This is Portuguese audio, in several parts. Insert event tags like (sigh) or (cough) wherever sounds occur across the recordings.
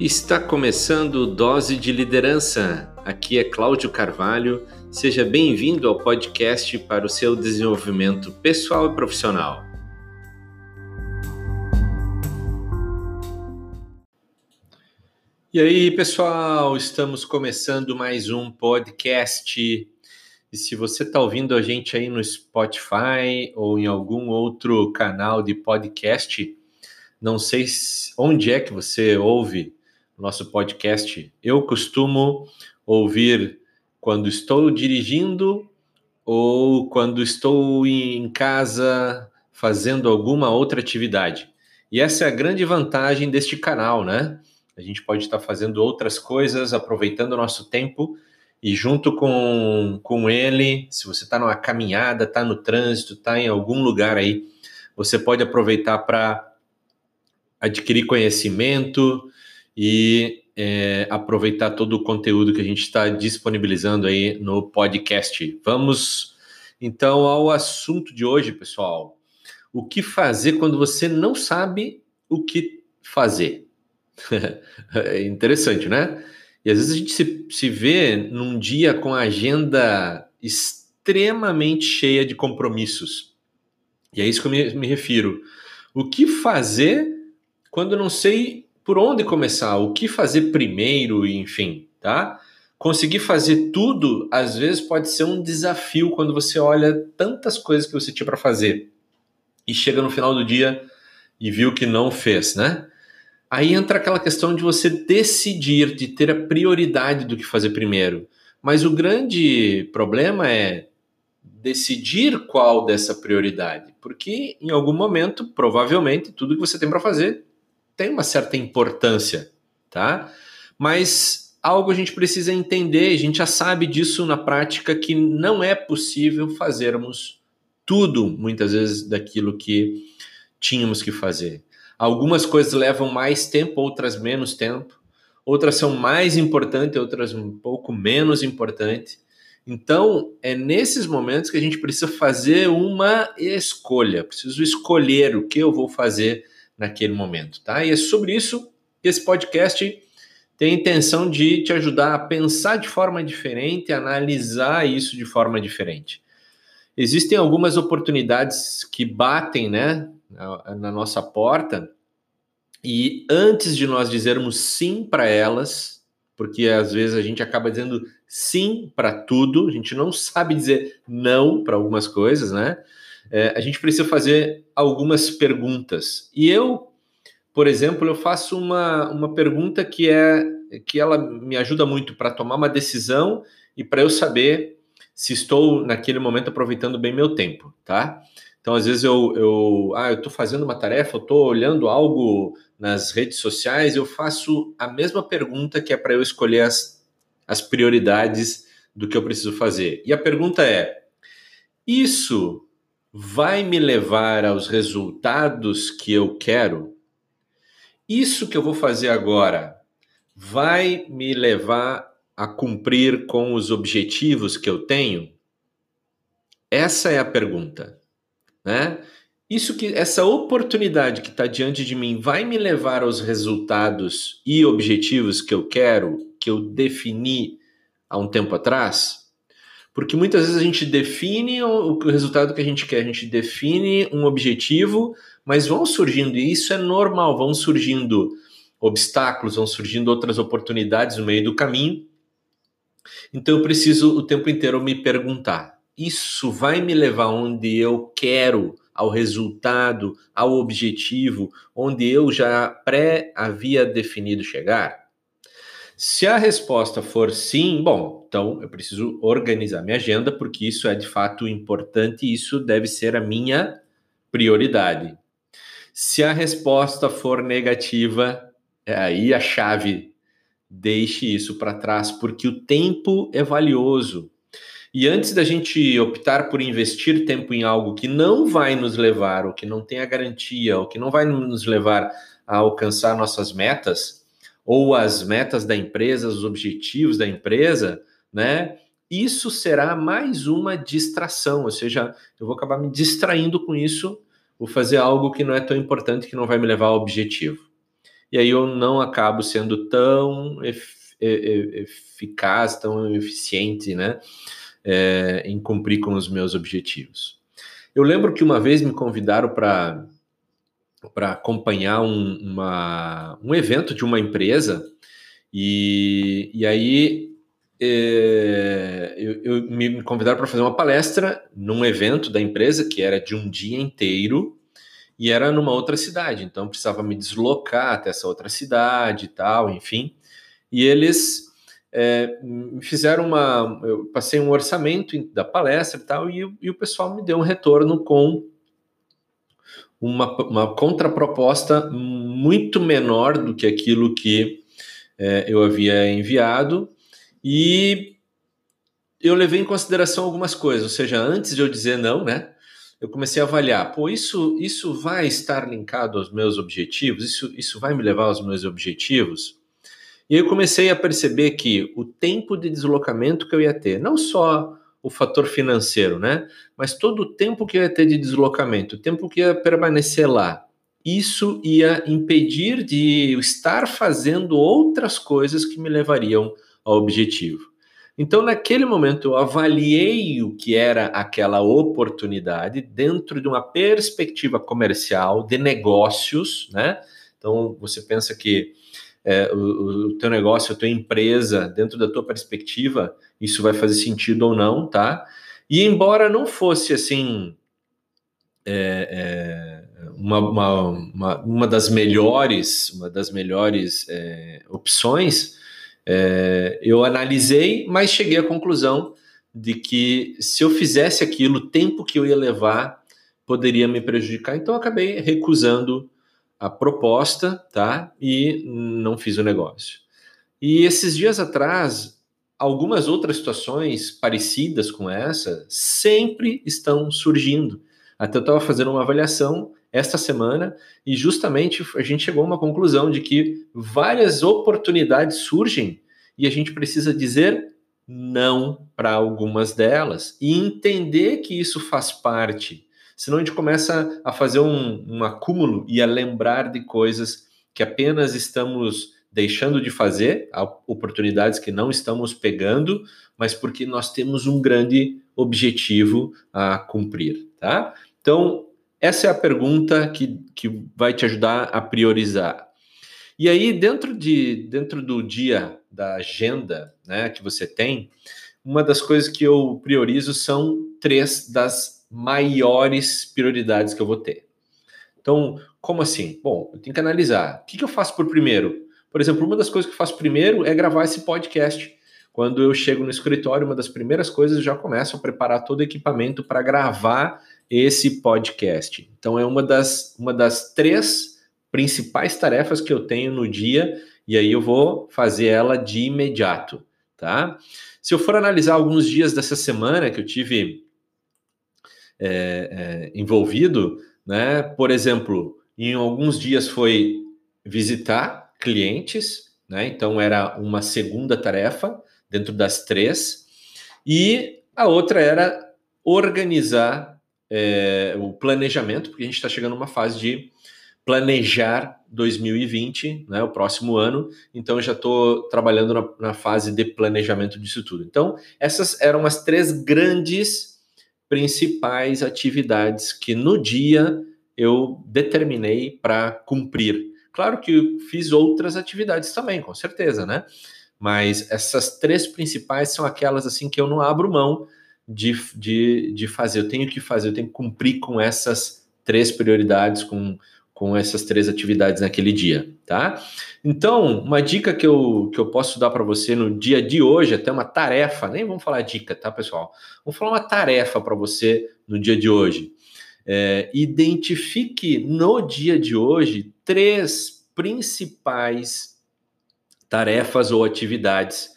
Está começando Dose de Liderança. Aqui é Cláudio Carvalho. Seja bem-vindo ao podcast para o seu desenvolvimento pessoal e profissional. E aí, pessoal, estamos começando mais um podcast. E se você está ouvindo a gente aí no Spotify ou em algum outro canal de podcast, não sei onde é que você ouve nosso podcast. Eu costumo ouvir quando estou dirigindo ou quando estou em casa fazendo alguma outra atividade. E essa é a grande vantagem deste canal, né? A gente pode estar fazendo outras coisas, aproveitando o nosso tempo e junto com, com ele, se você está numa caminhada, está no trânsito, está em algum lugar aí, você pode aproveitar para adquirir conhecimento, e é, aproveitar todo o conteúdo que a gente está disponibilizando aí no podcast. Vamos então ao assunto de hoje, pessoal. O que fazer quando você não sabe o que fazer? (laughs) é interessante, né? E às vezes a gente se, se vê num dia com a agenda extremamente cheia de compromissos. E é isso que eu me, me refiro. O que fazer quando não sei por onde começar, o que fazer primeiro, enfim, tá? Conseguir fazer tudo, às vezes, pode ser um desafio quando você olha tantas coisas que você tinha para fazer e chega no final do dia e viu que não fez, né? Aí entra aquela questão de você decidir, de ter a prioridade do que fazer primeiro. Mas o grande problema é decidir qual dessa prioridade, porque em algum momento, provavelmente, tudo que você tem para fazer tem uma certa importância, tá? Mas algo a gente precisa entender, a gente já sabe disso na prática que não é possível fazermos tudo, muitas vezes, daquilo que tínhamos que fazer. Algumas coisas levam mais tempo, outras menos tempo. Outras são mais importantes, outras um pouco menos importantes. Então, é nesses momentos que a gente precisa fazer uma escolha. Preciso escolher o que eu vou fazer naquele momento, tá? E é sobre isso que esse podcast tem a intenção de te ajudar a pensar de forma diferente, analisar isso de forma diferente. Existem algumas oportunidades que batem, né, na nossa porta, e antes de nós dizermos sim para elas, porque às vezes a gente acaba dizendo sim para tudo, a gente não sabe dizer não para algumas coisas, né? É, a gente precisa fazer algumas perguntas. E eu, por exemplo, eu faço uma, uma pergunta que é que ela me ajuda muito para tomar uma decisão e para eu saber se estou naquele momento aproveitando bem meu tempo, tá? Então, às vezes eu, eu ah, eu estou fazendo uma tarefa, eu estou olhando algo nas redes sociais, eu faço a mesma pergunta que é para eu escolher as, as prioridades do que eu preciso fazer. E a pergunta é: isso vai me levar aos resultados que eu quero? Isso que eu vou fazer agora vai me levar a cumprir com os objetivos que eu tenho? Essa é a pergunta, né? Isso que essa oportunidade que está diante de mim vai me levar aos resultados e objetivos que eu quero, que eu defini há um tempo atrás? Porque muitas vezes a gente define o, resultado que a gente quer, a gente define um objetivo, mas vão surgindo, e isso é normal, vão surgindo obstáculos, vão surgindo outras oportunidades no meio do caminho. Então eu preciso o tempo inteiro me perguntar: isso vai me levar onde eu quero, ao resultado, ao objetivo, onde eu já pré havia definido chegar? Se a resposta for sim, bom, então eu preciso organizar minha agenda, porque isso é de fato importante e isso deve ser a minha prioridade. Se a resposta for negativa, é aí a chave. Deixe isso para trás, porque o tempo é valioso. E antes da gente optar por investir tempo em algo que não vai nos levar, ou que não tem a garantia, ou que não vai nos levar a alcançar nossas metas, ou as metas da empresa, os objetivos da empresa, né? Isso será mais uma distração, ou seja, eu vou acabar me distraindo com isso, vou fazer algo que não é tão importante, que não vai me levar ao objetivo. e aí eu não acabo sendo tão eficaz, tão eficiente, né, é, em cumprir com os meus objetivos. Eu lembro que uma vez me convidaram para para acompanhar um, uma, um evento de uma empresa e, e aí é, eu, eu, me convidaram para fazer uma palestra num evento da empresa que era de um dia inteiro e era numa outra cidade, então precisava me deslocar até essa outra cidade e tal, enfim. E eles é, me fizeram uma. Eu passei um orçamento da palestra e tal, e, e o pessoal me deu um retorno com uma, uma contraproposta muito menor do que aquilo que é, eu havia enviado, e eu levei em consideração algumas coisas, ou seja, antes de eu dizer não, né? Eu comecei a avaliar, pô, isso, isso vai estar linkado aos meus objetivos? Isso, isso vai me levar aos meus objetivos? E eu comecei a perceber que o tempo de deslocamento que eu ia ter, não só o fator financeiro, né? Mas todo o tempo que ia ter de deslocamento, o tempo que ia permanecer lá, isso ia impedir de estar fazendo outras coisas que me levariam ao objetivo. Então, naquele momento, eu avaliei o que era aquela oportunidade dentro de uma perspectiva comercial de negócios, né? Então, você pensa que é, o, o teu negócio, a tua empresa, dentro da tua perspectiva, isso vai fazer sentido ou não, tá? E embora não fosse assim é, é, uma, uma, uma, uma, das melhores, uma das melhores é, opções, é, eu analisei, mas cheguei à conclusão de que se eu fizesse aquilo, o tempo que eu ia levar poderia me prejudicar. Então acabei recusando a proposta, tá? E não fiz o negócio. E esses dias atrás, algumas outras situações parecidas com essa sempre estão surgindo. Até eu estava fazendo uma avaliação esta semana e justamente a gente chegou a uma conclusão de que várias oportunidades surgem e a gente precisa dizer não para algumas delas e entender que isso faz parte senão a gente começa a fazer um, um acúmulo e a lembrar de coisas que apenas estamos deixando de fazer, oportunidades que não estamos pegando, mas porque nós temos um grande objetivo a cumprir, tá? Então, essa é a pergunta que, que vai te ajudar a priorizar. E aí, dentro, de, dentro do dia da agenda né, que você tem, uma das coisas que eu priorizo são três das maiores prioridades que eu vou ter. Então, como assim? Bom, eu tenho que analisar. O que, eu faço por primeiro? Por exemplo, uma das coisas que eu faço primeiro é gravar esse podcast. Quando eu chego no escritório, uma das primeiras coisas eu já começo a preparar todo o equipamento para gravar esse podcast. Então, é uma das, uma das três principais tarefas que eu tenho no dia e aí eu vou fazer ela de imediato, tá? Se eu for analisar alguns dias dessa semana que eu tive é, envolvido, né? Por exemplo, em alguns dias foi visitar clientes, né? Então era uma segunda tarefa dentro das três, e a outra era organizar é, o planejamento, porque a gente está chegando numa fase de planejar 2020, né, o próximo ano. Então, eu já estou trabalhando na, na, fase de planejamento disso tudo. Então, essas eram as três grandes principais atividades que no dia eu determinei para cumprir. Claro que fiz outras atividades também, com certeza, né? Mas essas três principais são aquelas assim que eu não abro mão de, de, de fazer. Eu tenho que fazer, eu tenho que cumprir com essas três prioridades, com com essas três atividades naquele dia, tá? Então, uma dica que eu, que eu posso dar para você no dia de hoje, até uma tarefa, nem vamos falar dica, tá, pessoal? Vamos falar uma tarefa para você no dia de hoje. É, identifique no dia de hoje três principais tarefas ou atividades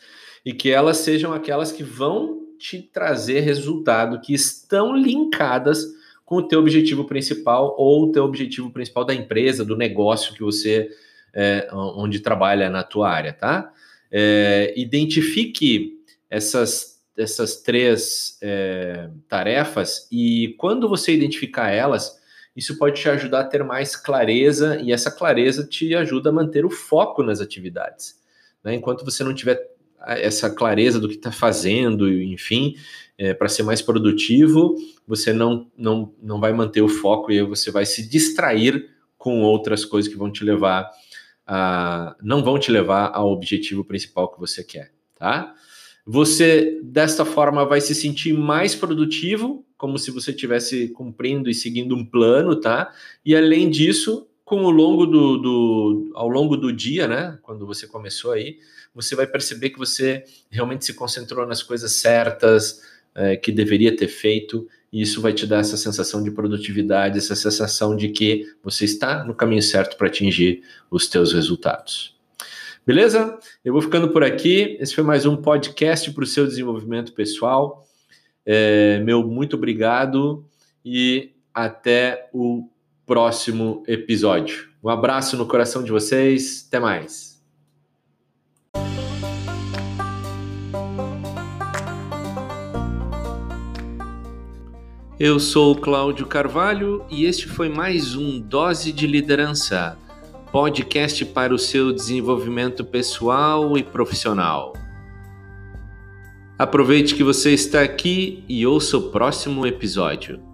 e que elas sejam aquelas que vão te trazer resultado, que estão linkadas com o teu objetivo principal ou o teu objetivo principal da empresa, do negócio que você é, onde trabalha na tua área, tá? É, identifique essas, essas três é, tarefas e quando você identificar elas, isso pode te ajudar a ter mais clareza e essa clareza te ajuda a manter o foco nas atividades. Né? Enquanto você não tiver essa clareza do que está fazendo, enfim, é, para ser mais produtivo, você não, não, não vai manter o foco e você vai se distrair com outras coisas que vão te levar a. não vão te levar ao objetivo principal que você quer, tá? Você, desta forma, vai se sentir mais produtivo, como se você estivesse cumprindo e seguindo um plano, tá? E além disso, com o longo do, do, ao longo do dia, né? Quando você começou aí, você vai perceber que você realmente se concentrou nas coisas certas é, que deveria ter feito, e isso vai te dar essa sensação de produtividade, essa sensação de que você está no caminho certo para atingir os teus resultados. Beleza? Eu vou ficando por aqui. Esse foi mais um podcast para o seu desenvolvimento pessoal. É, meu muito obrigado e até o próximo episódio. Um abraço no coração de vocês. Até mais. Eu sou Cláudio Carvalho e este foi mais um Dose de Liderança podcast para o seu desenvolvimento pessoal e profissional. Aproveite que você está aqui e ouça o próximo episódio.